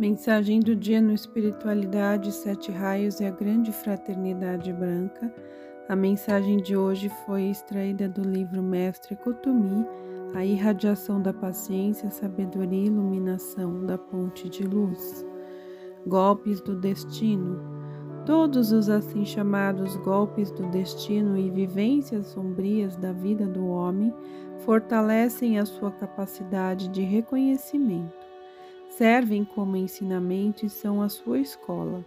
Mensagem do dia no Espiritualidade, Sete Raios e a Grande Fraternidade Branca. A mensagem de hoje foi extraída do livro Mestre Kutumi, A Irradiação da Paciência, Sabedoria e Iluminação da Ponte de Luz. Golpes do Destino. Todos os assim chamados golpes do destino e vivências sombrias da vida do homem fortalecem a sua capacidade de reconhecimento servem como ensinamento e são a sua escola.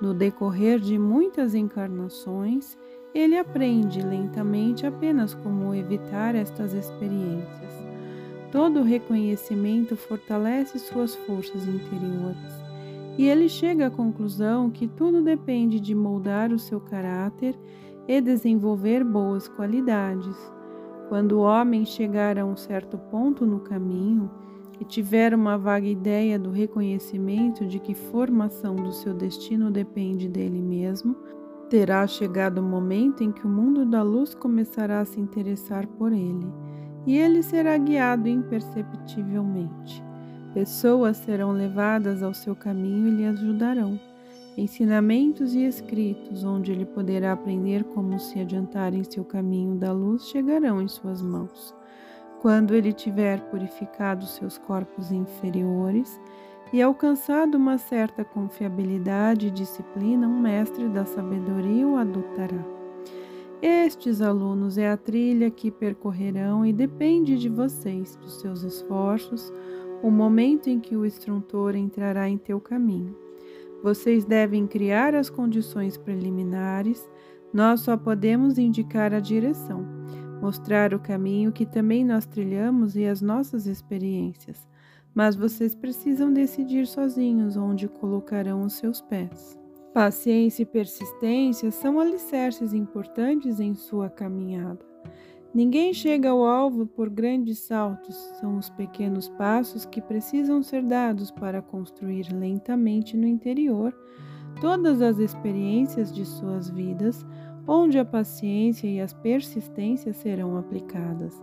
No decorrer de muitas encarnações, ele aprende lentamente apenas como evitar estas experiências. Todo reconhecimento fortalece suas forças interiores, e ele chega à conclusão que tudo depende de moldar o seu caráter e desenvolver boas qualidades. Quando o homem chegar a um certo ponto no caminho, e tiver uma vaga ideia do reconhecimento de que formação do seu destino depende dele mesmo, terá chegado o momento em que o mundo da luz começará a se interessar por ele, e ele será guiado imperceptivelmente. Pessoas serão levadas ao seu caminho e lhe ajudarão. Ensinamentos e escritos, onde ele poderá aprender como se adiantar em seu caminho da luz, chegarão em suas mãos. Quando ele tiver purificado seus corpos inferiores e alcançado uma certa confiabilidade e disciplina, um mestre da sabedoria o adotará. Estes alunos é a trilha que percorrerão e depende de vocês, dos seus esforços, o momento em que o instrutor entrará em teu caminho. Vocês devem criar as condições preliminares, nós só podemos indicar a direção mostrar o caminho que também nós trilhamos e as nossas experiências, mas vocês precisam decidir sozinhos onde colocarão os seus pés. Paciência e persistência são alicerces importantes em sua caminhada. Ninguém chega ao alvo por grandes saltos, são os pequenos passos que precisam ser dados para construir lentamente no interior todas as experiências de suas vidas onde a paciência e as persistências serão aplicadas.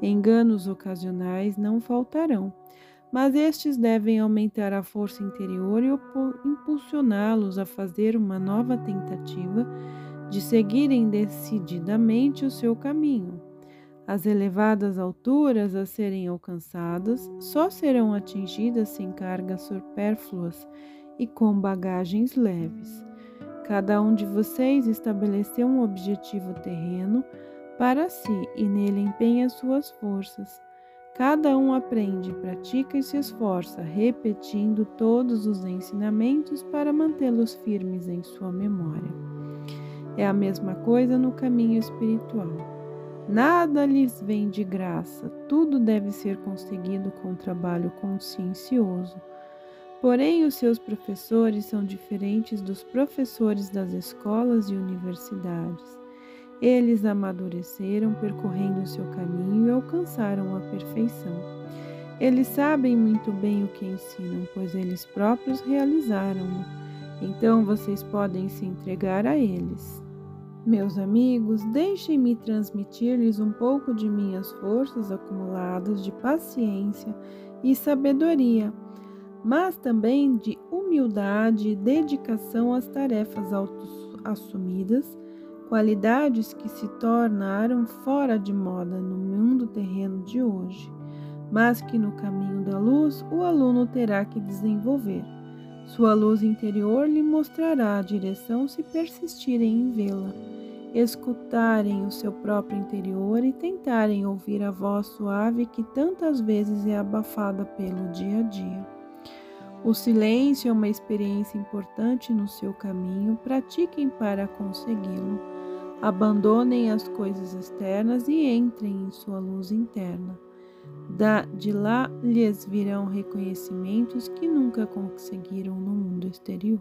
Enganos ocasionais não faltarão, mas estes devem aumentar a força interior e impulsioná-los a fazer uma nova tentativa de seguirem decididamente o seu caminho. As elevadas alturas a serem alcançadas só serão atingidas sem cargas supérfluas e com bagagens leves. Cada um de vocês estabeleceu um objetivo terreno para si e nele empenha suas forças. Cada um aprende, pratica e se esforça, repetindo todos os ensinamentos para mantê-los firmes em sua memória. É a mesma coisa no caminho espiritual. Nada lhes vem de graça, tudo deve ser conseguido com trabalho consciencioso Porém, os seus professores são diferentes dos professores das escolas e universidades. Eles amadureceram percorrendo o seu caminho e alcançaram a perfeição. Eles sabem muito bem o que ensinam, pois eles próprios realizaram-no. Então vocês podem se entregar a eles. Meus amigos, deixem-me transmitir-lhes um pouco de minhas forças acumuladas de paciência e sabedoria mas também de humildade e dedicação às tarefas assumidas, qualidades que se tornaram fora de moda no mundo terreno de hoje, mas que no caminho da luz o aluno terá que desenvolver. Sua luz interior lhe mostrará a direção se persistirem em vê-la, escutarem o seu próprio interior e tentarem ouvir a voz suave que tantas vezes é abafada pelo dia a dia. O silêncio é uma experiência importante no seu caminho, pratiquem para consegui-lo. Abandonem as coisas externas e entrem em sua luz interna. Da, de lá lhes virão reconhecimentos que nunca conseguiram no mundo exterior.